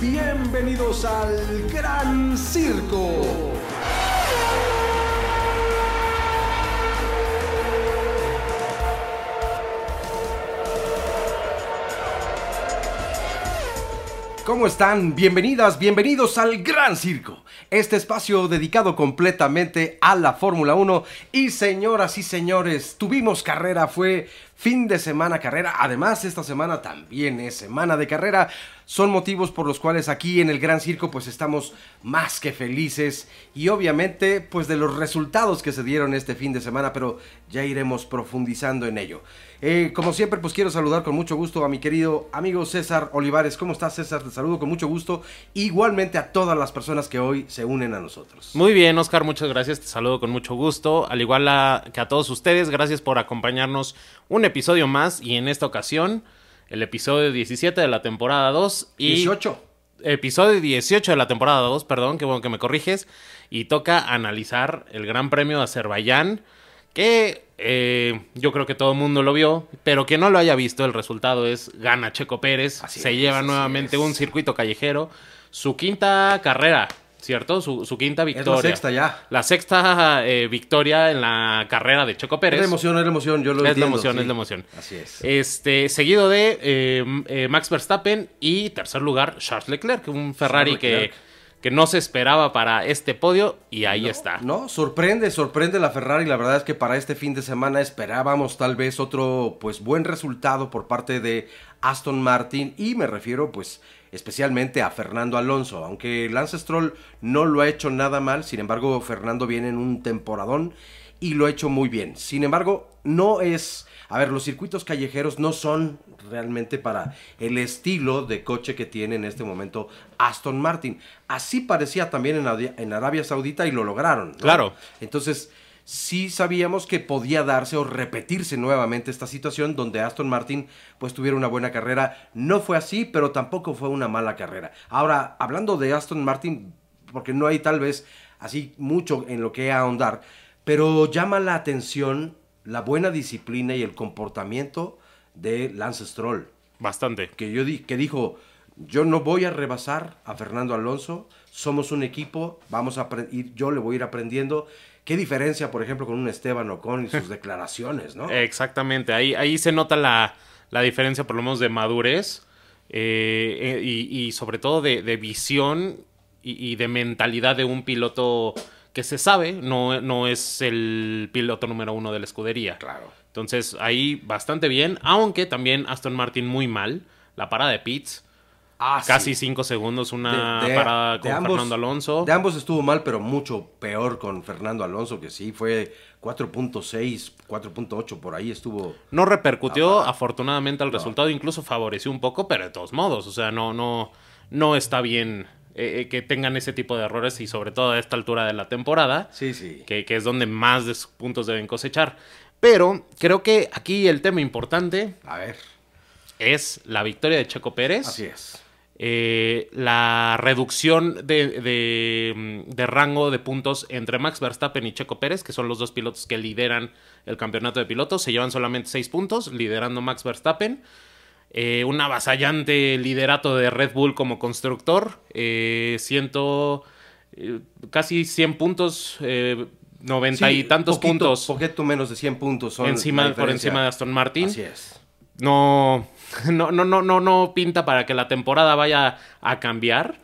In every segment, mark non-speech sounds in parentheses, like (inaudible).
Bienvenidos al Gran Circo. ¿Cómo están? Bienvenidas, bienvenidos al Gran Circo, este espacio dedicado completamente a la Fórmula 1. Y señoras y señores, tuvimos carrera, fue fin de semana carrera, además esta semana también es semana de carrera, son motivos por los cuales aquí en el Gran Circo pues estamos más que felices y obviamente pues de los resultados que se dieron este fin de semana, pero ya iremos profundizando en ello. Eh, como siempre pues quiero saludar con mucho gusto a mi querido amigo César Olivares. ¿Cómo estás César? Te saludo con mucho gusto. Igualmente a todas las personas que hoy se unen a nosotros. Muy bien Oscar, muchas gracias. Te saludo con mucho gusto. Al igual que a todos ustedes, gracias por acompañarnos episodio más y en esta ocasión el episodio 17 de la temporada 2 y 18. Episodio 18 de la temporada 2, perdón, qué bueno que me corriges. Y toca analizar el Gran Premio de Azerbaiyán, que eh, yo creo que todo el mundo lo vio, pero que no lo haya visto, el resultado es gana Checo Pérez, se lleva nuevamente un circuito callejero, su quinta carrera ¿cierto? Su, quinta victoria. Es la sexta ya. La sexta eh, victoria en la carrera de Choco Pérez. Es la emoción, es la emoción, yo lo Es la emoción, es la emoción. Así es. Este, seguido de eh, eh, Max Verstappen y tercer lugar Charles Leclerc, un Ferrari que, que no se esperaba para este podio y ahí está. No, sorprende, sorprende la Ferrari. La verdad es que para este fin de semana esperábamos tal vez otro pues buen resultado por parte de Aston Martin y me refiero pues especialmente a Fernando Alonso. Aunque Lance Stroll no lo ha hecho nada mal, sin embargo Fernando viene en un temporadón y lo ha hecho muy bien. Sin embargo, no es... A ver, los circuitos callejeros no son realmente para el estilo de coche que tiene en este momento Aston Martin. Así parecía también en, Arabia Saudita y lo lograron. Claro. Entonces, sí sabíamos que podía darse o repetirse nuevamente esta situación donde Aston Martin pues tuviera una buena carrera. No fue así, pero tampoco fue una mala carrera. Ahora, hablando de Aston Martin, porque no hay tal vez así mucho en lo que ahondar, pero llama la atención la buena disciplina y el comportamiento de Lance Stroll. Bastante. Que, yo di que dijo, yo no voy a rebasar a Fernando Alonso, somos un equipo, vamos a ir, yo le voy a ir aprendiendo ¿Qué diferencia, por ejemplo, con un Esteban Ocon y sus (laughs) declaraciones, no? Exactamente, ahí, ahí se nota la, diferencia, por lo menos, de madurez eh, eh, y, sobre todo de, visión y, de mentalidad de un piloto que se sabe, no, no es el piloto número uno de la escudería. Claro. Entonces, ahí bastante bien, aunque también Aston Martin muy mal. La parada de Pitts Ah, Casi cinco segundos, una parada con Fernando Alonso. De ambos estuvo mal, pero mucho peor con Fernando Alonso, que sí fue 4.6, 4.8, por ahí estuvo. No repercutió afortunadamente al resultado, incluso favoreció un poco, pero de todos modos, o sea, no, no, no está bien eh, eh, que tengan ese tipo de errores y sobre todo a esta altura de la temporada. Sí, sí. Que, que es donde más de sus puntos deben cosechar. Pero creo que aquí el tema importante. A ver. Es la victoria de Checo Pérez. Así es eh, la reducción de, rango de puntos entre Max Verstappen y Checo Pérez, que son los dos pilotos que lideran el campeonato de pilotos. Se llevan solamente seis puntos, liderando Max Verstappen. Eh, un avasallante liderato de Red Bull como constructor. Eh, ciento, casi 100 puntos. 90 y tantos puntos. Poquito menos de 100 puntos son encima, por encima de Aston Martin. Así es. No, (laughs) no, no, no, no, no pinta para que la temporada vaya a cambiar.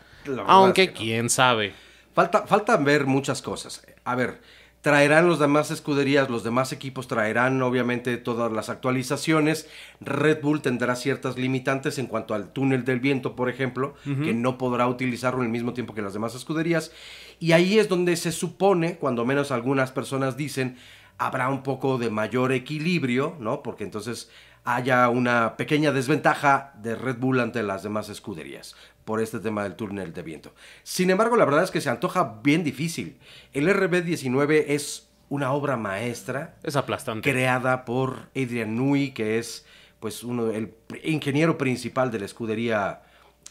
Aunque quién sabe. Falta, falta ver muchas cosas. A ver, traerán los demás escuderías, los demás equipos traerán obviamente todas las actualizaciones. Red Bull tendrá ciertas limitantes en cuanto al túnel del viento, por ejemplo, que no podrá utilizarlo al mismo tiempo que las demás escuderías. Y ahí es donde se supone, cuando menos algunas personas dicen, habrá un poco de mayor equilibrio, ¿no? Porque entonces haya una pequeña desventaja de Red Bull ante las demás escuderías por este tema del túnel de viento. Sin embargo, la verdad es que se antoja bien difícil. El RB19 es una obra maestra. Es aplastante. Creada por Adrian Nui, que es pues uno el ingeniero principal de la escudería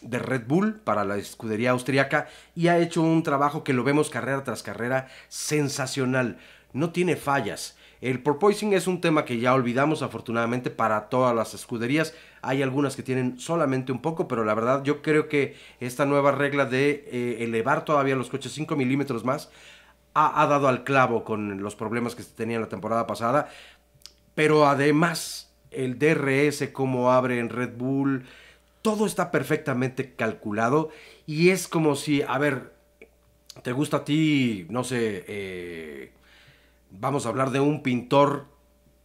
de Red Bull para la escudería austriaca y ha hecho un trabajo que lo vemos carrera tras carrera sensacional. No tiene fallas. El porpoising es un tema que ya olvidamos afortunadamente para todas las escuderías. hay algunas que tienen solamente un poco, pero la verdad yo creo que esta nueva regla de eh, elevar todavía los coches 5 milímetros más ha, ha dado al clavo con los problemas que se tenían la temporada pasada, pero además el DRS, cómo abre en Red Bull, todo está perfectamente calculado y es como si, a ver, te gusta a ti, no sé, eh, vamos a hablar de un pintor,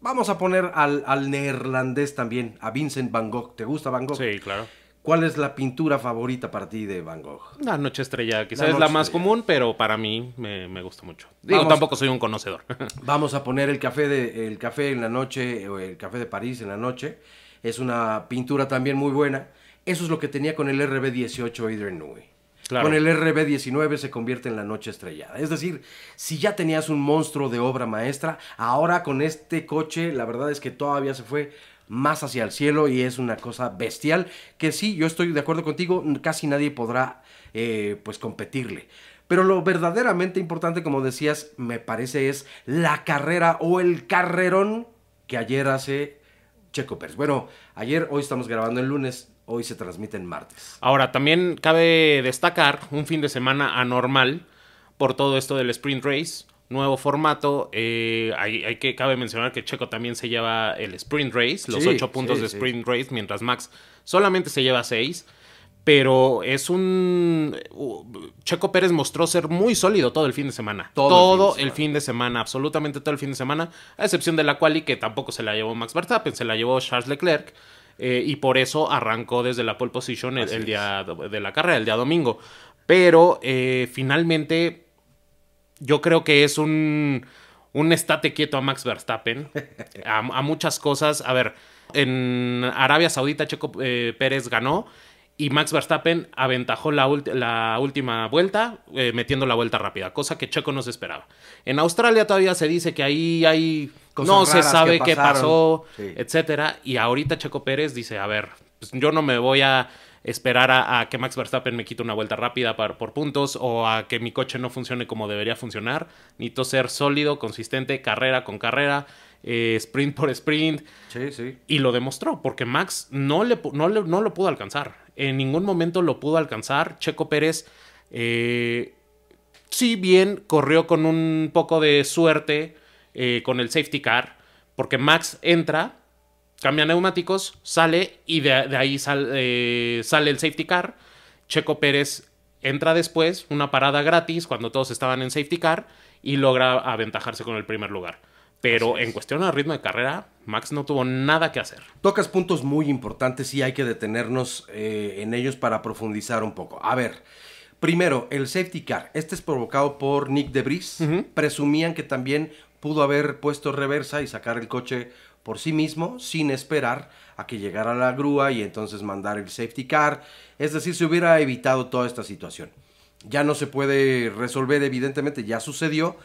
vamos a poner al, al neerlandés también, a Vincent Van Gogh, ¿te gusta Van Gogh? Sí, claro. ¿Cuál es la pintura favorita para ti de Van Gogh? La noche estrella, quizás La es la más estrella. común, pero para mí me, me gusta mucho. Digo, Vamos. tampoco soy un conocedor. (laughs) Vamos a poner el café de el café en la noche o el café de París en la noche. Es una pintura también muy buena. Eso es lo que tenía con el RB18 Adrian Newey. Con el RB19 se convierte en la noche estrellada. Es decir, si ya tenías un monstruo de obra maestra, ahora con este coche la verdad es que todavía se fue más hacia el cielo y es una cosa bestial que sí, yo estoy de acuerdo contigo, casi nadie podrá eh, pues competirle. Pero lo verdaderamente importante, como decías, me parece es la carrera o el carrerón que ayer hace Checo Pérez. Bueno, ayer, hoy estamos grabando el lunes, hoy se transmite en martes. Ahora, también cabe destacar un fin de semana anormal por todo esto del sprint race. Nuevo formato. eh, hay, hay que cabe mencionar que Checo también se lleva el sprint race, los Sí, ocho puntos sí, de sí. sprint race, mientras Max solamente se lleva seis. Pero es un. Checo Pérez mostró ser muy sólido todo el fin de semana. Todo Todo, el fin de el fin de semana, absolutamente todo el fin de semana. A excepción de la quali, que tampoco se la llevó Max Verstappen, se la llevó Charles Leclerc. Eh, y por eso arrancó desde la pole position el, día de la carrera, el día domingo. Pero eh, finalmente, yo creo que es un, un estate quieto a Max Verstappen. (laughs) a, a muchas cosas. A ver, en Arabia Saudita Checo eh, Pérez ganó y Max Verstappen aventajó la, la última vuelta eh, metiendo la vuelta rápida, cosa que Checo no se esperaba. En Australia todavía se dice que ahí hay... Cosas no se sabe qué pasó, Sí. etcétera. Y ahorita Checo Pérez dice, a ver, pues yo no me voy a esperar a, a que Max Verstappen me quite una vuelta rápida par- por puntos o a que mi coche no funcione como debería funcionar. Necesito ser sólido, consistente, carrera con carrera, eh, sprint por sprint. Sí, sí. Y lo demostró, porque Max no, le, no, le- no lo pudo alcanzar. En ningún momento lo pudo alcanzar. Checo Pérez, eh, si bien corrió con un poco de suerte eh, con el safety car, porque Max entra, cambia neumáticos, sale y de, de ahí sal- eh, sale el safety car. Checo Pérez entra después, una parada gratis cuando todos estaban en safety car y logra aventajarse con el primer lugar. Pero en cuestión de ritmo de carrera, Max no tuvo nada que hacer. Tocas puntos muy importantes y hay que detenernos eh, en ellos para profundizar un poco. A ver, primero, el safety car. Este es provocado por Nick Debris. Presumían que también pudo haber puesto reversa y sacar el coche por sí mismo sin esperar a que llegara la grúa y entonces mandar el safety car. Es decir, se hubiera evitado toda esta situación. Ya no se puede resolver, evidentemente, ya sucedió.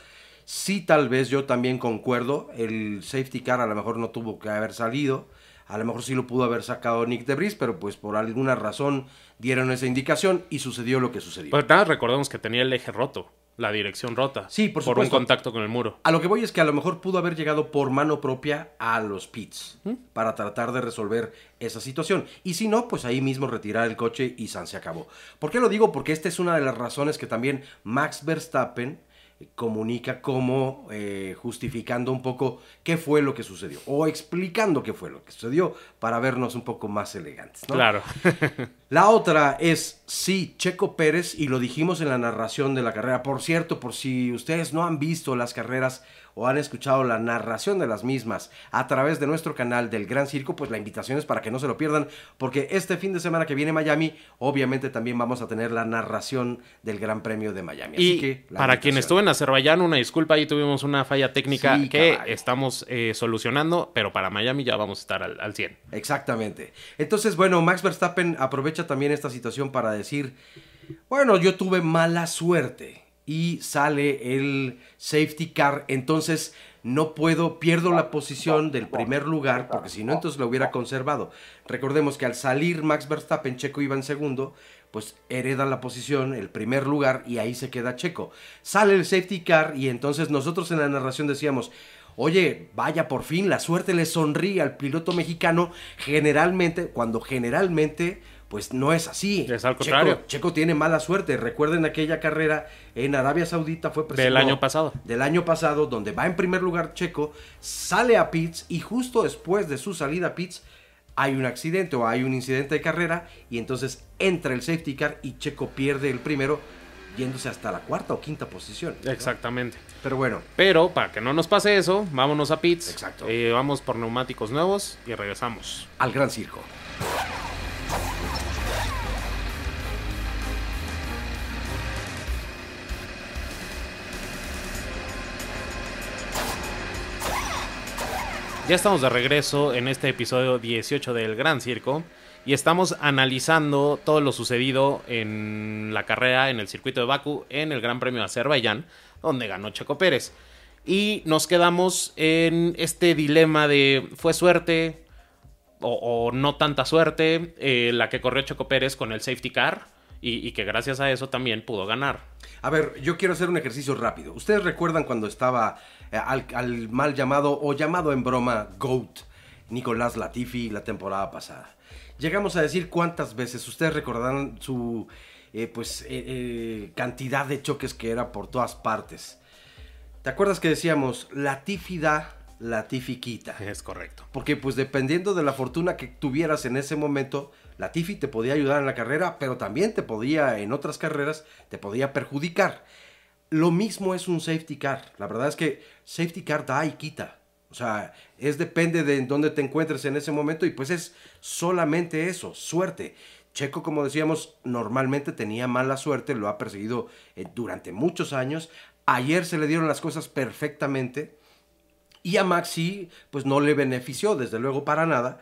Sí, tal vez yo también concuerdo. El safety car a lo mejor no tuvo que haber salido. A lo mejor sí lo pudo haber sacado Nick Debris, pero pues por alguna razón dieron esa indicación y sucedió lo que sucedió. Pero nada, recordemos que tenía el eje roto, la dirección rota. Sí, por un supuesto. contacto con el muro. A lo que voy es que a lo mejor pudo haber llegado por mano propia a los pits para tratar de resolver esa situación. Y si no, pues ahí mismo retirar el coche y San se acabó. ¿Por qué lo digo? Porque esta es una de las razones que también Max Verstappen comunica como eh, justificando un poco qué fue lo que sucedió o explicando qué fue lo que sucedió para vernos un poco más elegantes. ¿no? Claro. (laughs) La otra es, sí, Checo Pérez, y lo dijimos en la narración de la carrera. Por cierto, por si ustedes no han visto las carreras o han escuchado la narración de las mismas a través de nuestro canal del Gran Circo, pues la invitación es para que no se lo pierdan, porque este fin de semana que viene Miami, obviamente también vamos a tener la narración del Gran Premio de Miami. Así y que, para quien estuvo en Azerbaiyán, una disculpa, ahí tuvimos una falla técnica Sí, que estamos eh, solucionando, pero para Miami ya vamos a estar al, al 100. Exactamente. Entonces, bueno, Max Verstappen aprovecha también esta situación para decir, bueno, yo tuve mala suerte y sale el safety car, entonces no puedo, pierdo la posición del primer lugar, porque si no, entonces lo hubiera conservado. Recordemos que al salir Max Verstappen, Checo iba en segundo, pues hereda la posición, el primer lugar, y ahí se queda Checo. Sale el safety car y entonces nosotros en la narración decíamos, oye, vaya por fin, la suerte le sonríe al piloto mexicano, generalmente, cuando generalmente pues no es así. Es al contrario. Checo, tiene mala suerte. Recuerden aquella carrera en Arabia Saudita fue Del año pasado. Del año pasado, donde va en primer lugar Checo, sale a pits y justo después de su salida a pits hay un accidente o hay un incidente de carrera y entonces entra el safety car y Checo pierde el primero yéndose hasta la cuarta o quinta posición. Exactamente. Pero bueno. Pero para que no nos pase eso, vámonos a pits. Exacto. Eh, vamos por neumáticos nuevos y regresamos. Al Gran Circo. Ya estamos de regreso en este episodio 18 del Gran Circo y estamos analizando todo lo sucedido en la carrera en el circuito de Baku en el Gran Premio de Azerbaiyán, donde ganó Checo Pérez. Y nos quedamos en este dilema de fue suerte o, no tanta suerte eh, la que corrió Checo Pérez con el safety car y, y que gracias a eso también pudo ganar. A ver, yo quiero hacer un ejercicio rápido. ¿Ustedes recuerdan cuando estaba eh, al, mal llamado o llamado en broma GOAT, Nicolás Latifi, la temporada pasada. Llegamos a decir cuántas veces, ustedes recordarán su eh, pues, eh, cantidad de choques que era por todas partes. ¿Te acuerdas que decíamos Latifi da, Latifi quita? Es correcto. Porque pues dependiendo de la fortuna que tuvieras en ese momento, Latifi te podía ayudar en la carrera, pero también te podía en otras carreras, te podía perjudicar. Lo mismo es un safety car. La verdad es que safety car da y quita. O sea, es depende de dónde te encuentres en ese momento y pues es solamente eso, suerte. Checo, como decíamos, normalmente tenía mala suerte, lo ha perseguido eh, durante muchos años. Ayer se le dieron las cosas perfectamente y a Maxi pues no le benefició, desde luego, para nada,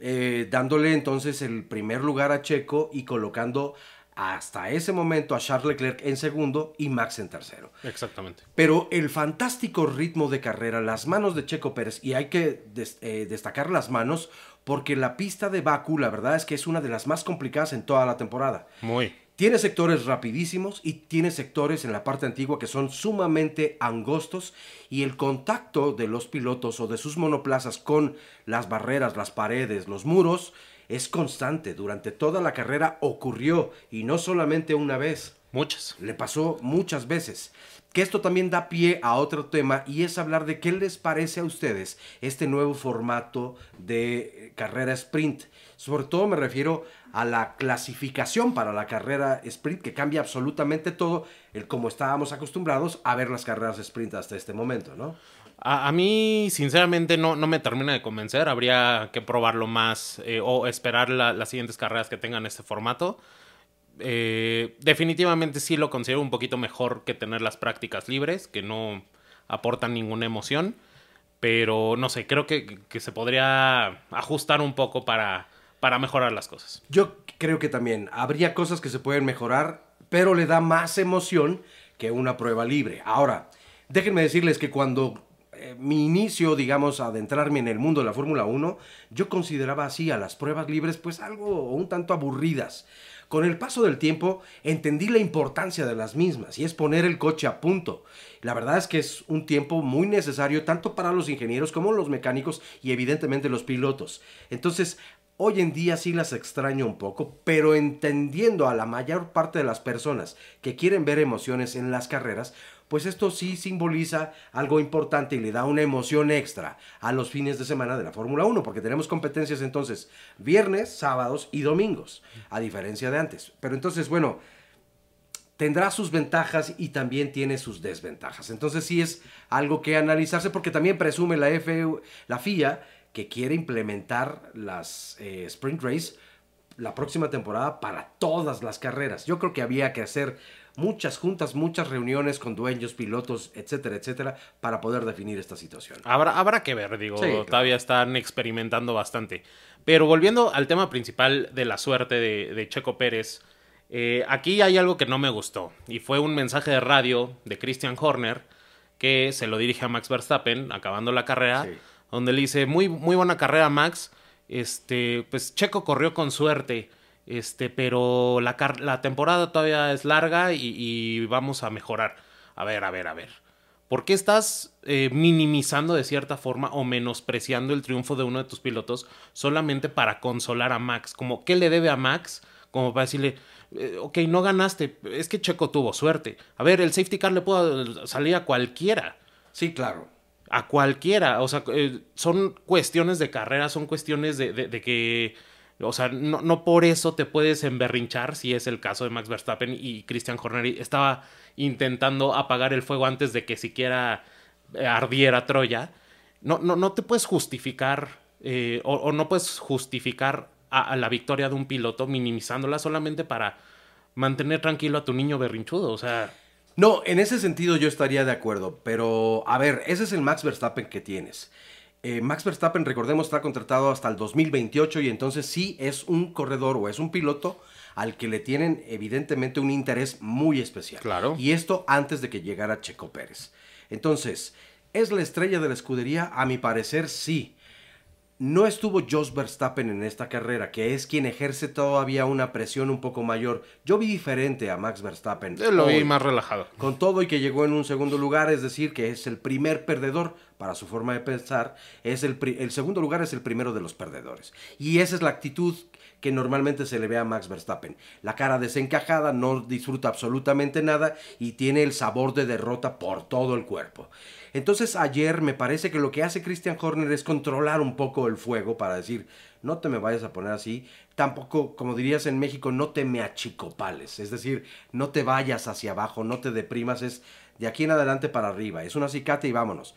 eh, dándole entonces el primer lugar a Checo y colocando hasta ese momento a Charles Leclerc en segundo y Max en tercero. Exactamente. Pero el fantástico ritmo de carrera, las manos de Checo Pérez, y hay que eh, destacar las manos porque la pista de Baku, la verdad es que es una de las más complicadas en toda la temporada. Muy. Tiene sectores rapidísimos y tiene sectores en la parte antigua que son sumamente angostos y el contacto de los pilotos o de sus monoplazas con las barreras, las paredes, los muros, es constante. Durante toda la carrera ocurrió y no solamente una vez. Muchas. Le pasó muchas veces. Que esto también da pie a otro tema y es hablar de qué les parece a ustedes este nuevo formato de carrera sprint. Sobre todo me refiero a la clasificación para la carrera sprint que cambia absolutamente todo el como estábamos acostumbrados a ver las carreras sprint hasta este momento, ¿no? A, mí, sinceramente, no, no me termina de convencer. Habría que probarlo más eh, o esperar las siguientes carreras que tengan este formato. Eh, definitivamente sí lo considero un poquito mejor que tener las prácticas libres, que no aportan ninguna emoción. Pero no sé, creo que, se podría ajustar un poco para, para mejorar las cosas. Yo creo que también habría cosas que se pueden mejorar, pero le da más emoción que una prueba libre. Ahora, déjenme decirles que cuando eh, mi inicio, digamos, a adentrarme en el mundo de la Fórmula 1, yo consideraba así a las pruebas libres pues algo un tanto aburridas. Con el paso del tiempo entendí la importancia de las mismas y es poner el coche a punto. La verdad es que es un tiempo muy necesario tanto para los ingenieros como los mecánicos y evidentemente los pilotos. Entonces, Hoy en día sí las extraño un poco, pero entendiendo a la mayor parte de las personas que quieren ver emociones en las carreras, pues esto sí simboliza algo importante y le da una emoción extra a los fines de semana de la Fórmula 1, porque tenemos competencias entonces viernes, sábados y domingos, a diferencia de antes. Pero entonces, bueno, tendrá sus ventajas y también tiene sus desventajas. Entonces sí es algo que analizarse porque también presume la, F, la FIA que quiere implementar las eh, Sprint Race la próxima temporada para todas las carreras. Yo creo que había que hacer muchas juntas, muchas reuniones con dueños, pilotos, etcétera, etcétera, para poder definir esta situación. Habrá, habrá que ver, digo, todavía están experimentando bastante. Pero volviendo al tema principal de la suerte de, Checo Pérez, eh, aquí hay algo que no me gustó, y fue un mensaje de radio de Christian Horner que se lo dirige a Max Verstappen, acabando la carrera, donde le dice, muy, muy buena carrera Max, este, pues Checo corrió con suerte. Este, pero la, la temporada todavía es larga y, vamos a mejorar. A ver, a ver, a ver. ¿Por qué estás eh, minimizando de cierta forma o menospreciando el triunfo de uno de tus pilotos solamente para consolar a Max? Como, ¿qué le debe a Max? Como para decirle, eh, ok, no ganaste, es que Checo tuvo suerte. A ver, el safety car le puede salir a cualquiera. Sí, claro. A cualquiera. O sea, eh, son cuestiones de carrera, son cuestiones de, de, de que o sea, no, no, por eso te puedes emberrinchar, si es el caso de Max Verstappen y Christian Horner estaba intentando apagar el fuego antes de que siquiera eh, ardiera Troya. No, no, no te puedes justificar eh, o, no puedes justificar a, a, la victoria de un piloto minimizándola solamente para mantener tranquilo a tu niño berrinchudo. O sea. No, en ese sentido yo estaría de acuerdo, pero a ver, ese es el Max Verstappen que tienes. Eh, Max Verstappen, recordemos, está contratado hasta el 2028 y entonces sí es un corredor o es un piloto al que le tienen evidentemente un interés muy especial. Claro. Y esto antes de que llegara Checo Pérez. Entonces, ¿es la estrella de la escudería? A mi parecer sí. No estuvo Jos Verstappen en esta carrera, que es quien ejerce todavía una presión un poco mayor. Yo vi diferente a Max Verstappen. Yo lo vi más relajado. Con todo y que llegó en un segundo lugar, es decir, que es el primer perdedor para su forma de pensar. Es el, el segundo lugar es el primero de los perdedores. Y esa es la actitud que normalmente se le ve a Max Verstappen. La cara desencajada, no disfruta absolutamente nada y tiene el sabor de derrota por todo el cuerpo. Entonces ayer me parece que lo que hace Christian Horner es controlar un poco el fuego para decir, no te me vayas a poner así, tampoco, como dirías en México, no te me achicopales, es decir, no te vayas hacia abajo, no te deprimas, es de aquí en adelante para arriba, es un acicate y vámonos.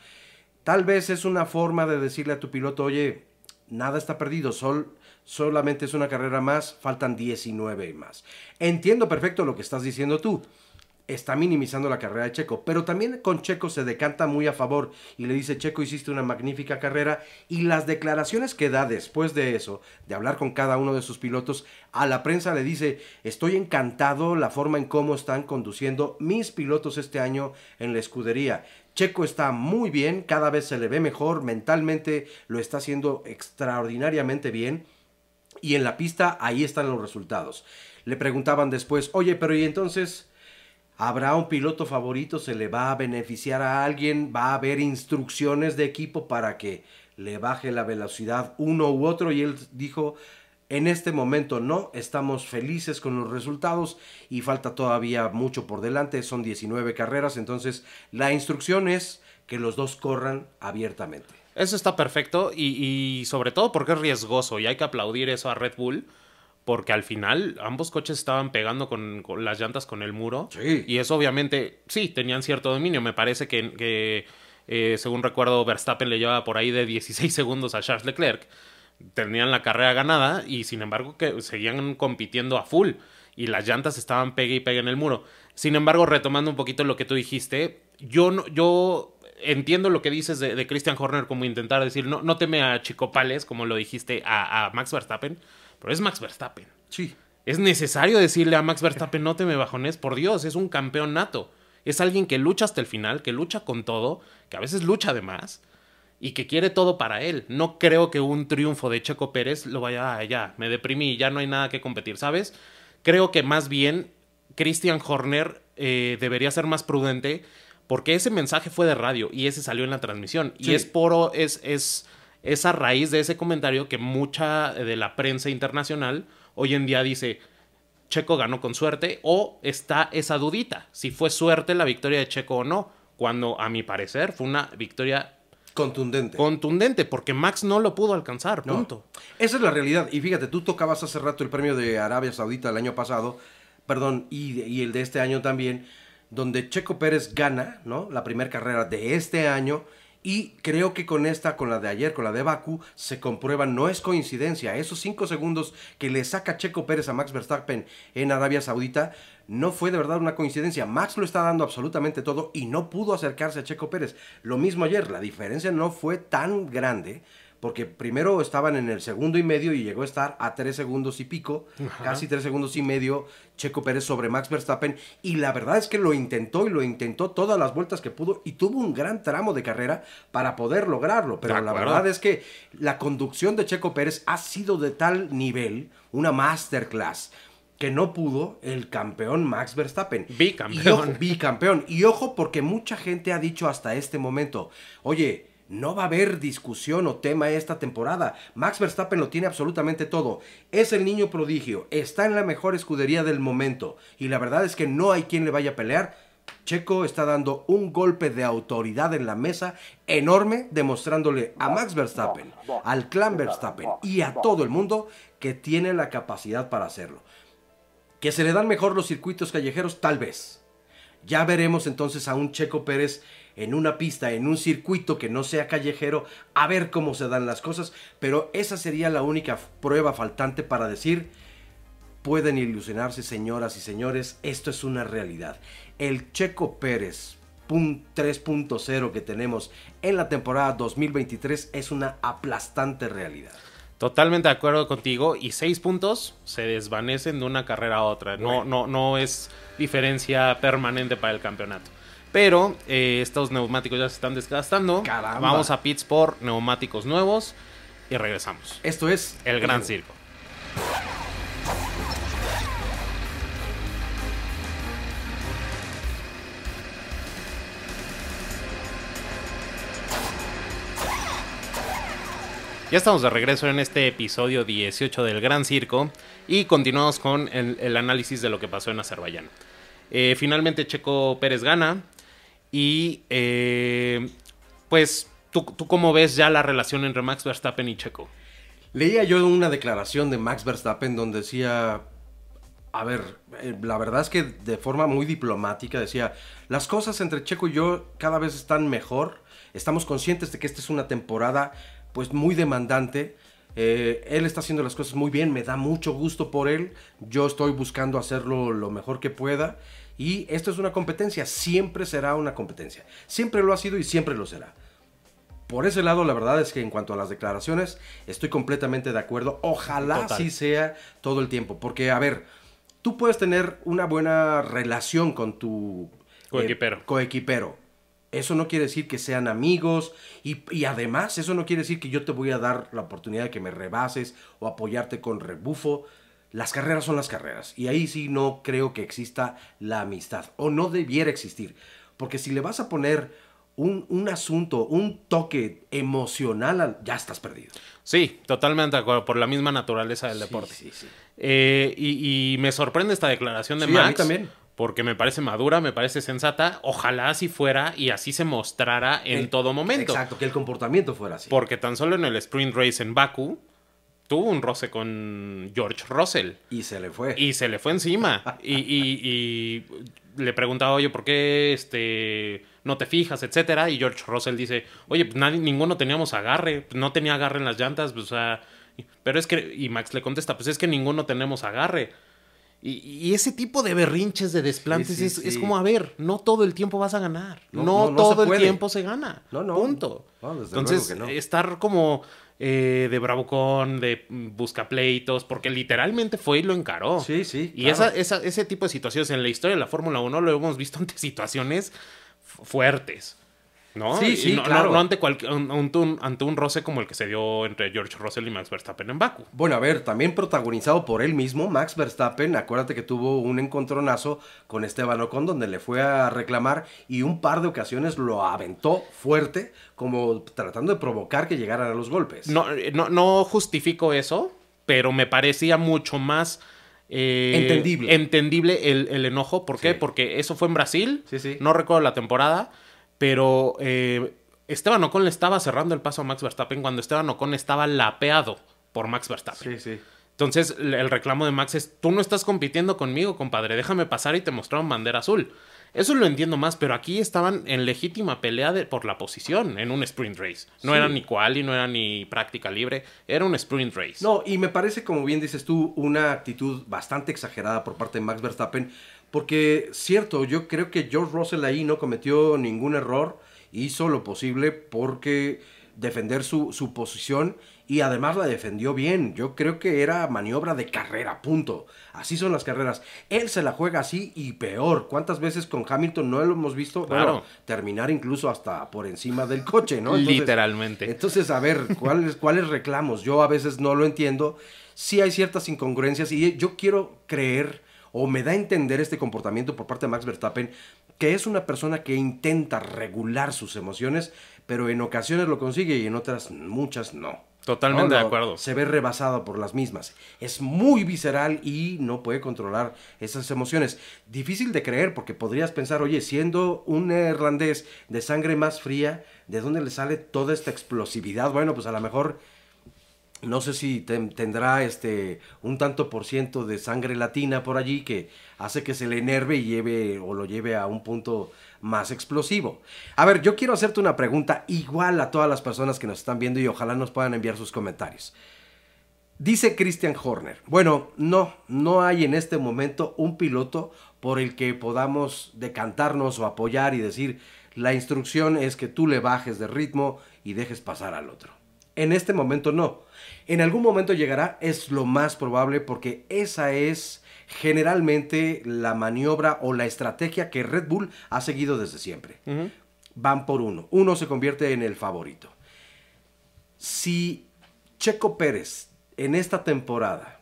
Tal vez es una forma de decirle a tu piloto, oye, nada está perdido, sol, solamente es una carrera más, faltan 19 más. Entiendo perfecto lo que estás diciendo tú está minimizando la carrera de Checo, pero también con Checo se decanta muy a favor y le dice, Checo, hiciste una magnífica carrera y las declaraciones que da después de eso, de hablar con cada uno de sus pilotos, a la prensa le dice, estoy encantado la forma en cómo están conduciendo mis pilotos este año en la escudería. Checo está muy bien, cada vez se le ve mejor, mentalmente lo está haciendo extraordinariamente bien y en la pista ahí están los resultados. Le preguntaban después, oye, pero ¿y entonces ¿Habrá un piloto favorito? ¿Se le va a beneficiar a alguien? ¿Va a haber instrucciones de equipo para que le baje la velocidad uno u otro? Y él dijo, en este momento no, estamos felices con los resultados y falta todavía mucho por delante, son 19 carreras, entonces la instrucción es que los dos corran abiertamente. Eso está perfecto y, y sobre todo porque es riesgoso y hay que aplaudir eso a Red Bull porque al final ambos coches estaban pegando con, con, las llantas con el muro. Sí. Y eso obviamente, sí, tenían cierto dominio. Me parece que, que eh, según recuerdo, Verstappen le llevaba por ahí de 16 segundos a Charles Leclerc. Tenían la carrera ganada y sin embargo que seguían compitiendo a full. Y las llantas estaban pegue y pegue en el muro. Sin embargo, retomando un poquito lo que tú dijiste, yo no, yo entiendo lo que dices de, de Christian Horner como intentar decir, no, no teme a Chicopales, como lo dijiste a, a Max Verstappen pero es Max Verstappen. Sí. Es necesario decirle a Max Verstappen, no te me bajones, por Dios, es un campeón nato. Es alguien que lucha hasta el final, que lucha con todo, que a veces lucha de más y que quiere todo para él. No creo que un triunfo de Checo Pérez lo vaya a ya, me deprimí, ya no hay nada que competir, ¿sabes? Creo que más bien Christian Horner eh, debería ser más prudente porque ese mensaje fue de radio y ese salió en la transmisión. Sí. Y es poro, es, es es a raíz de ese comentario que mucha de la prensa internacional hoy en día dice Checo ganó con suerte o está esa dudita, si fue suerte la victoria de Checo o no, cuando a mi parecer fue una victoria contundente. Contundente, porque Max no lo pudo alcanzar, punto. No. Esa es la realidad. Y fíjate, tú tocabas hace rato el premio de Arabia Saudita el año pasado, perdón, y, y el de este año también, donde Checo Pérez gana, ¿no? La primera carrera de este año y creo que con esta, con la de ayer, con la de Baku, se comprueba, no es coincidencia. Esos cinco segundos que le saca Checo Pérez a Max Verstappen en Arabia Saudita, no fue de verdad una coincidencia. Max lo está dando absolutamente todo y no pudo acercarse a Checo Pérez. Lo mismo ayer, la diferencia no fue tan grande porque primero estaban en el segundo y medio y llegó a estar a tres segundos y pico, Ajá. casi tres segundos y medio, Checo Pérez sobre Max Verstappen, y la verdad es que lo intentó y lo intentó todas las vueltas que pudo y tuvo un gran tramo de carrera para poder lograrlo, pero la verdad es que la conducción de Checo Pérez ha sido de tal nivel, una masterclass, que no pudo el campeón Max Verstappen. Bicampeón. Y ojo, bicampeón. Y ojo, porque mucha gente ha dicho hasta este momento, oye, no va a haber discusión o tema esta temporada. Max Verstappen lo tiene absolutamente todo. Es el niño prodigio, está en la mejor escudería del momento. Y la verdad es que no hay quien le vaya a pelear. Checo está dando un golpe de autoridad en la mesa enorme, demostrándole a Max Verstappen, al clan Verstappen y a todo el mundo que tiene la capacidad para hacerlo. Que se le dan mejor los circuitos callejeros, tal vez. Ya veremos entonces a un Checo Pérez en una pista, en un circuito que no sea callejero, a ver cómo se dan las cosas, pero esa sería la única prueba faltante para decir, pueden ilusionarse señoras y señores, esto es una realidad. El Checo Pérez 3.0 que tenemos en la temporada 2023 es una aplastante realidad. Totalmente de acuerdo contigo. Y seis puntos se desvanecen de una carrera a otra. No, no, no es diferencia permanente para el campeonato. Pero eh, estos neumáticos ya se están desgastando. Caramba. Vamos a pits por neumáticos nuevos y regresamos. Esto es El Gran Circo. Ya estamos de regreso en este episodio 18 del Gran Circo y continuamos con el, el análisis de lo que pasó en Azerbaiyán. Eh, finalmente Checo Pérez gana y eh, pues ¿tú, tú cómo ves ya la relación entre Max Verstappen y Checo. Leía yo una declaración de Max Verstappen donde decía, a ver, eh, la verdad es que de forma muy diplomática decía, las cosas entre Checo y yo cada vez están mejor, estamos conscientes de que esta es una temporada pues muy demandante, eh, él está haciendo las cosas muy bien, me da mucho gusto por él, yo estoy buscando hacerlo lo mejor que pueda y esto es una competencia, siempre será una competencia, siempre lo ha sido y siempre lo será. Por ese lado, la verdad es que en cuanto a las declaraciones, estoy completamente de acuerdo. Ojalá Total. sí sea todo el tiempo. Porque, a ver, tú puedes tener una buena relación con tu Coequipero. eh, coequipero. Eso no quiere decir que sean amigos y, y además eso no quiere decir que yo te voy a dar la oportunidad de que me rebases o apoyarte con rebufo. Las carreras son las carreras y ahí sí no creo que exista la amistad o no debiera existir. Porque si le vas a poner un, un asunto, un toque emocional, al- ya estás perdido. Sí, totalmente de acuerdo, por la misma naturaleza del deporte. Sí, sí. Eh, y, y me sorprende esta declaración de Sí, a Max. mí también. Porque me parece madura, me parece sensata. Ojalá así fuera y así se mostrara en Eh, todo momento. Exacto, que el comportamiento fuera así. Porque tan solo en el sprint race en Baku tuvo un roce con George Russell Y se le fue. y se le fue encima. y, y- y le preguntaba, oye, ¿por qué este, no te fijas, etcétera? Y George Russell dice, oye, pues nadie, ninguno teníamos agarre, no tenía agarre en las llantas, pues, o sea, pero es que, y Max le contesta, pues es que ninguno tenemos agarre. Y, y ese tipo de berrinches, de desplantes, Sí, sí, es, sí. es como, a ver, no todo el tiempo vas a ganar. No, todo el tiempo se gana. No, no. Punto. No, desde Entonces, luego que no. estar como eh, de bravucón, de mm, buscapleitos, porque literalmente fue y lo encaró. Sí, sí, Y claro. esa, esa- ese tipo de situaciones en la historia de la Fórmula 1 lo hemos visto (laughs) ante situaciones fu- fuertes. ¿No? Sí, sí, no, claro. no- ante, cualquier, un- ante, un, ante un roce como el que se dio entre George Russell y Max Verstappen en Baku. Bueno, a ver, también protagonizado por él mismo, Max Verstappen, acuérdate que tuvo un encontronazo con Esteban Ocon donde le fue a reclamar y un par de ocasiones lo aventó fuerte, como tratando de provocar que llegaran a los golpes. No, eh, no, no justifico eso, pero me parecía mucho más eh, Entendible. entendible el, el enojo. ¿Por qué? Sí. Porque eso fue en Brasil. Sí, sí. No recuerdo la temporada, pero eh, Esteban Ocon le estaba cerrando el paso a Max Verstappen cuando Esteban Ocon estaba lapeado por Max Verstappen. Sí, sí. Entonces el reclamo de Max es, tú no estás compitiendo conmigo, compadre, déjame pasar y te mostraron bandera azul. Eso lo entiendo más, pero aquí estaban en legítima pelea de- por la posición en un sprint race. No Sí. era ni quali, no era ni práctica libre, era un sprint race. No, y me parece, como bien dices tú, una actitud bastante exagerada por parte de Max Verstappen, porque, cierto, yo creo que George Russell ahí no cometió ningún error, hizo lo posible porque defender su, su posición y además la defendió bien. Yo creo que era maniobra de carrera, punto. Así son las carreras. Él se la juega así y peor. ¿Cuántas veces con Hamilton no lo hemos visto? Bueno, Claro. terminar incluso hasta por encima del coche, ¿no? Entonces- Literalmente. entonces, a ver, ¿cuáles, ¿cuáles reclamos? Yo a veces no lo entiendo. sí hay ciertas incongruencias y yo quiero creer o me da a entender este comportamiento por parte de Max Verstappen que es una persona que intenta regular sus emociones, pero en ocasiones lo consigue y en otras muchas no. Totalmente No, de acuerdo. Se ve rebasado por las mismas. Es muy visceral y no puede controlar esas emociones. Difícil de creer porque podrías pensar, oye, siendo un neerlandés de sangre más fría, ¿de dónde le sale toda esta explosividad? Bueno, pues a lo mejor no sé si ten- tendrá este un tanto por ciento de sangre latina por allí que hace que se le enerve y lleve o lo lleve a un punto más explosivo. A ver, yo quiero hacerte una pregunta igual a todas las personas que nos están viendo y ojalá nos puedan enviar sus comentarios. Dice Christian Horner, bueno, no, no hay en este momento un piloto por el que podamos decantarnos o apoyar y decir, la instrucción es que tú le bajes de ritmo y dejes pasar al otro. En este momento no. En algún momento llegará, es lo más probable porque esa es generalmente la maniobra o la estrategia que Red Bull ha seguido desde siempre. Van por uno. Uno se convierte en el favorito. Si Checo Pérez en esta temporada,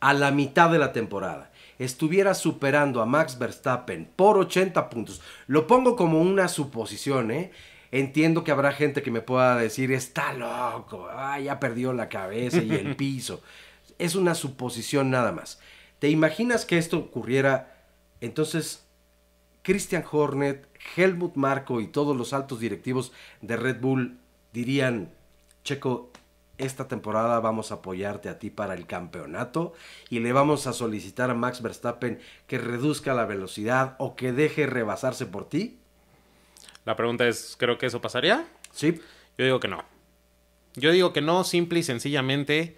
a la mitad de la temporada, estuviera superando a Max Verstappen por 80 puntos, lo pongo como una suposición, ¿eh? Entiendo que habrá gente que me pueda decir, está loco, ah, ya perdió la cabeza y el (laughs) piso. Es una suposición nada más. ¿Te imaginas que esto ocurriera? Entonces, Christian Hornet, Helmut Marko y todos los altos directivos de Red Bull dirían, Checo, esta temporada vamos a apoyarte a ti para el campeonato y le vamos a solicitar a Max Verstappen que reduzca la velocidad o que deje rebasarse por ti. La pregunta es, ¿creo que eso pasaría? Sí, Yo digo que no. Yo digo que no, simple y sencillamente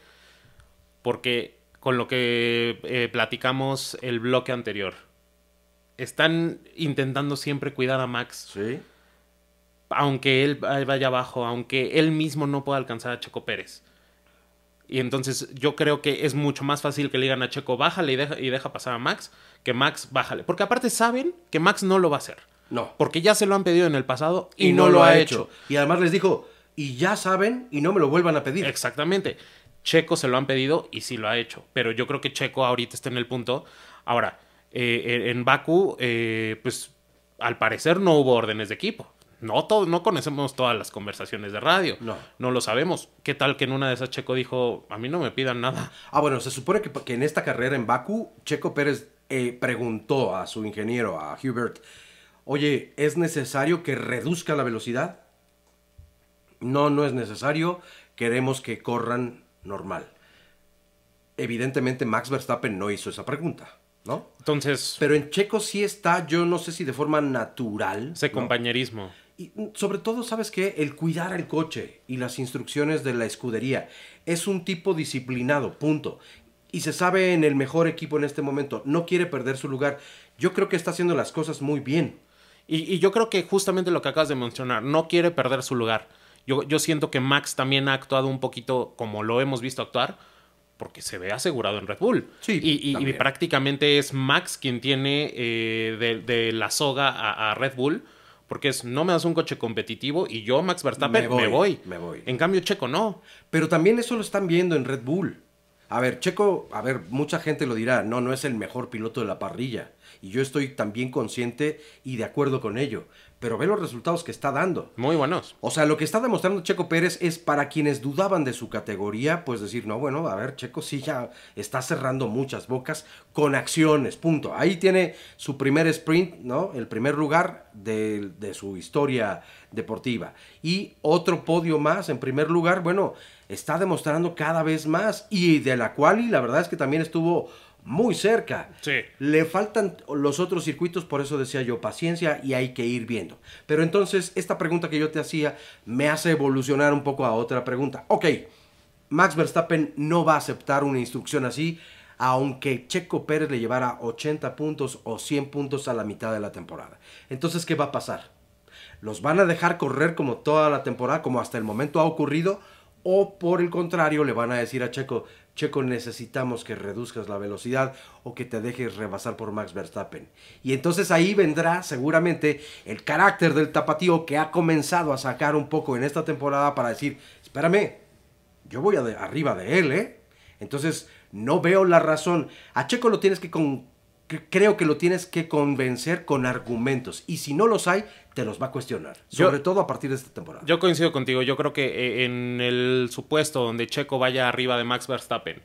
porque con lo que eh, platicamos el bloque anterior, están intentando siempre cuidar a Max, sí. aunque él vaya abajo, aunque él mismo no pueda alcanzar a Checo Pérez. Y entonces yo creo que es mucho más fácil que le digan a Checo, bájale y deja, y deja pasar a Max, que Max, bájale. Porque aparte saben que Max no lo va a hacer. No. Porque ya se lo han pedido en el pasado y, no, lo ha hecho. Y además les dijo, y ya saben y no me lo vuelvan a pedir. Exactamente. Checo se lo han pedido y sí lo ha hecho. Pero yo creo que Checo ahorita está en el punto. Ahora, eh, en Baku, eh, pues al parecer no hubo órdenes de equipo. No, todo, no conocemos todas las conversaciones de radio. No. No lo sabemos. ¿Qué tal que en una de esas Checo dijo, a mí no me pidan nada? Ah, bueno, se supone que, que en esta carrera en Baku, Checo Pérez eh, preguntó a su ingeniero, a Hubert, oye, ¿es necesario que reduzca la velocidad? No, no es necesario, queremos que corran normal. Evidentemente Max Verstappen no hizo esa pregunta, ¿no? Entonces, Pero en Checo sí está, yo no sé si de forma natural. ese ¿no? compañerismo. Y sobre todo, ¿sabes qué? El cuidar el coche y las instrucciones de la escudería. Es un tipo disciplinado, punto. Y se sabe en el mejor equipo en este momento. No quiere perder su lugar. Yo creo que está haciendo las cosas muy bien. Y, y yo creo que justamente lo que acabas de mencionar, no quiere perder su lugar. Yo, yo siento que Max también ha actuado un poquito como lo hemos visto actuar, porque se ve asegurado en Red Bull. Sí, y, y- prácticamente es Max quien tiene eh, de, de la soga a, a Red Bull, porque es no me das un coche competitivo y yo, Max Verstappen, Me voy, me voy. me voy. En cambio, Checo no. Pero también eso lo están viendo en Red Bull. A ver, Checo, a ver, mucha gente lo dirá, no, no es el mejor piloto de la parrilla. Y yo estoy también consciente y de acuerdo con ello. Pero ve los resultados que está dando. Muy buenos. O sea, lo que está demostrando Checo Pérez es para quienes dudaban de su categoría, pues decir, no, bueno, a ver, Checo sí ya está cerrando muchas bocas con acciones, punto. Ahí tiene su primer sprint, ¿no? El primer lugar de, de su historia deportiva. Y otro podio más en primer lugar, bueno, está demostrando cada vez más y de la cual, y la verdad es que también estuvo muy cerca. Sí. Le faltan los otros circuitos, por eso decía yo paciencia y hay que ir viendo. Pero entonces, esta pregunta que yo te hacía me hace evolucionar un poco a otra pregunta. Ok, Max Verstappen no va a aceptar una instrucción así, aunque Checo Pérez le llevara 80 puntos o 100 puntos a la mitad de la temporada. Entonces, ¿qué va a pasar? ¿Los van a dejar correr como toda la temporada, como hasta el momento ha ocurrido? ¿O por el contrario, le van a decir a Checo, Checo, necesitamos que reduzcas la velocidad o que te dejes rebasar por Max Verstappen? Y entonces ahí vendrá seguramente el carácter del tapatío que ha comenzado a sacar un poco en esta temporada para decir, espérame, yo voy a arriba de él, ¿eh? Entonces, no veo la razón. A Checo lo tienes que creo que lo tienes que convencer con argumentos. Y si no los hay, te los va a cuestionar. Sobre todo a partir de esta temporada. Yo coincido contigo. Yo creo que eh, en el supuesto donde Checo vaya arriba de Max Verstappen,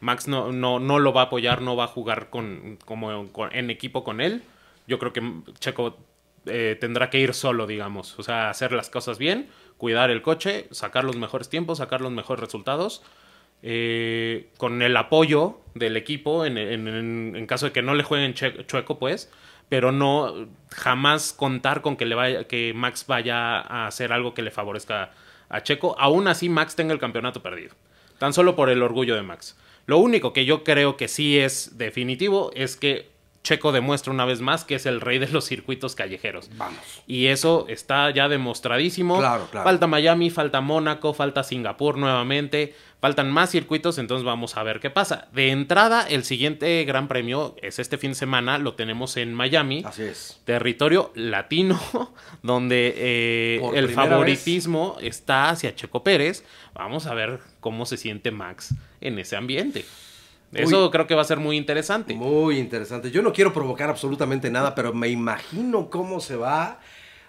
Max no, no, no lo va a apoyar, no va a jugar con, como en equipo con él. Yo creo que Checo eh, tendrá que ir solo, digamos. O sea, hacer las cosas bien, cuidar el coche, sacar los mejores tiempos, sacar los mejores resultados eh, con el apoyo del equipo en, caso de que no le jueguen chueco, pues, pero no jamás contar con que, le vaya, que Max vaya a hacer algo que le favorezca a Checo. Aún así, Max tenga el campeonato perdido. Tan solo por el orgullo de Max. Lo único que yo creo que sí es definitivo es que Checo demuestra una vez más que es el rey de los circuitos callejeros. Vamos. Y eso está ya demostradísimo. Claro, claro. Falta Miami, falta Mónaco, falta Singapur nuevamente. Faltan más circuitos, entonces vamos a ver qué pasa. De entrada, el siguiente gran premio es este fin de semana, lo tenemos en Miami. Así es. Territorio latino, (laughs) donde eh, el favoritismo está hacia Checo Pérez. Vamos a ver cómo se siente Max en ese ambiente. Eso creo que va a ser muy interesante. Muy interesante. Yo no quiero provocar absolutamente nada, pero me imagino cómo se va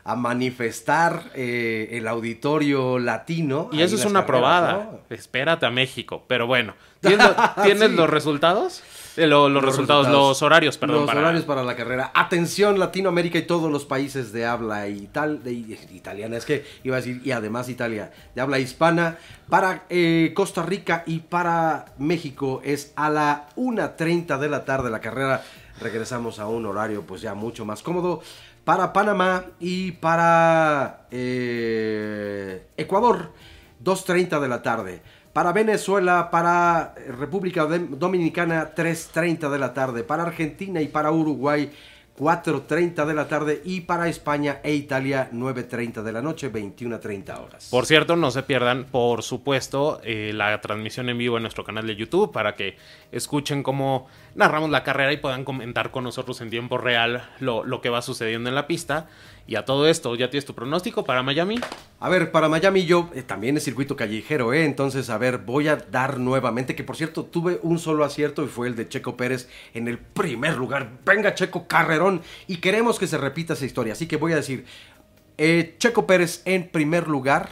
a manifestar eh, el auditorio latino. Y eso es una probada. Espérate a México. Pero bueno, (laughs) ¿tienes, los resultados? Eh, los, resultados, los horarios, perdón. Los horarios para la carrera. Atención, Latinoamérica y todos los países de habla y tal, de, italiana, es que iba a decir, y además Italia, de habla hispana. Para eh, Costa Rica y para México es a la 1.30 de la tarde la carrera. Regresamos a un horario pues ya mucho más cómodo. Para Panamá y para eh, Ecuador, 2.30 de la tarde. Para Venezuela, para República Dominicana, 3.30 de la tarde. Para Argentina y para Uruguay, 4.30 de la tarde y para España e Italia 9.30 de la noche, 21.30 horas. Por cierto, no se pierdan, por supuesto, eh, la transmisión en vivo en nuestro canal de YouTube para que escuchen cómo narramos la carrera y puedan comentar con nosotros en tiempo real lo, lo que va sucediendo en la pista. Y a todo esto, ¿ya tienes tu pronóstico para Miami? A ver, para Miami yo eh, también es circuito callejero, ¿eh? Entonces, a ver, voy a dar nuevamente, que por cierto tuve un solo acierto y fue el de Checo Pérez en el primer lugar. Venga, Checo Carrerón. Y queremos que se repita esa historia. Así que voy a decir, eh, Checo Pérez en primer lugar,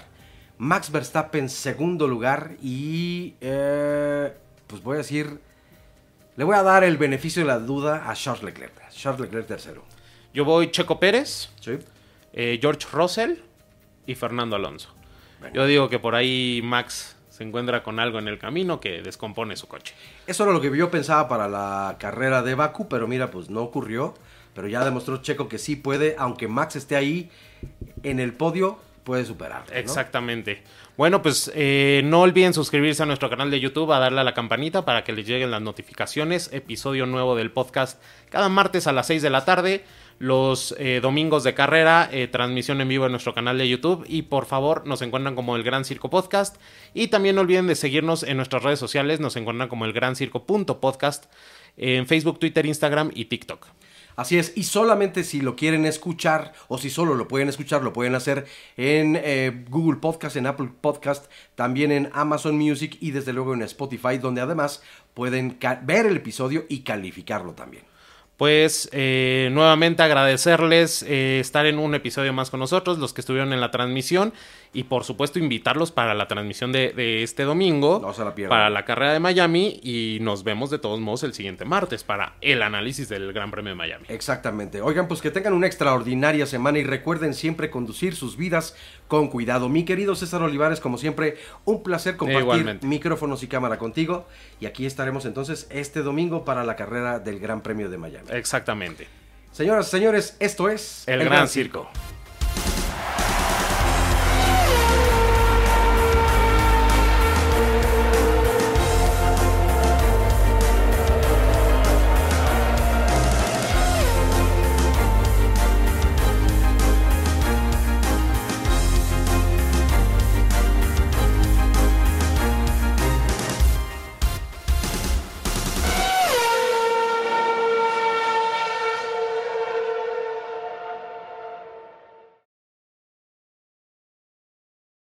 Max Verstappen segundo lugar y... Eh, pues voy a decir... Le voy a dar el beneficio de la duda a Charles Leclerc. Charles Leclerc tercero. Yo voy Checo Pérez, Sí. eh, George Russell y Fernando Alonso. Yo digo que por ahí Max se encuentra con algo en el camino que descompone su coche. Eso era lo que yo pensaba para la carrera de Baku, pero mira, pues no ocurrió. Pero ya demostró Checo que sí puede, aunque Max esté ahí en el podio, puede superar. Exactamente. Bueno, pues eh, no olviden suscribirse a nuestro canal de YouTube, a darle a la campanita para que les lleguen las notificaciones. Episodio nuevo del podcast cada martes a las 6 de la tarde los eh, domingos de carrera, eh, transmisión en vivo en nuestro canal de YouTube y por favor nos encuentran como el Gran Circo Podcast y también no olviden de seguirnos en nuestras redes sociales, nos encuentran como el Gran Circo.podcast en Facebook, Twitter, Instagram y TikTok. Así es, y solamente si lo quieren escuchar o si solo lo pueden escuchar, lo pueden hacer en eh, Google Podcast, en Apple Podcast, también en Amazon Music y desde luego en Spotify, donde además pueden ver el episodio y calificarlo también pues eh, nuevamente agradecerles eh, estar en un episodio más con nosotros, los que estuvieron en la transmisión y por supuesto invitarlos para la transmisión de, este domingo, para la carrera de Miami y nos vemos de todos modos el siguiente martes para el análisis del Gran Premio de Miami. Exactamente. Oigan, pues que tengan una extraordinaria semana y recuerden siempre conducir sus vidas con cuidado. Mi querido César Olivares, como siempre, un placer compartir micrófonos y cámara contigo y aquí estaremos entonces este domingo para la carrera del Gran Premio de Miami. Exactamente. Señoras y señores, esto es El, Gran, Circo.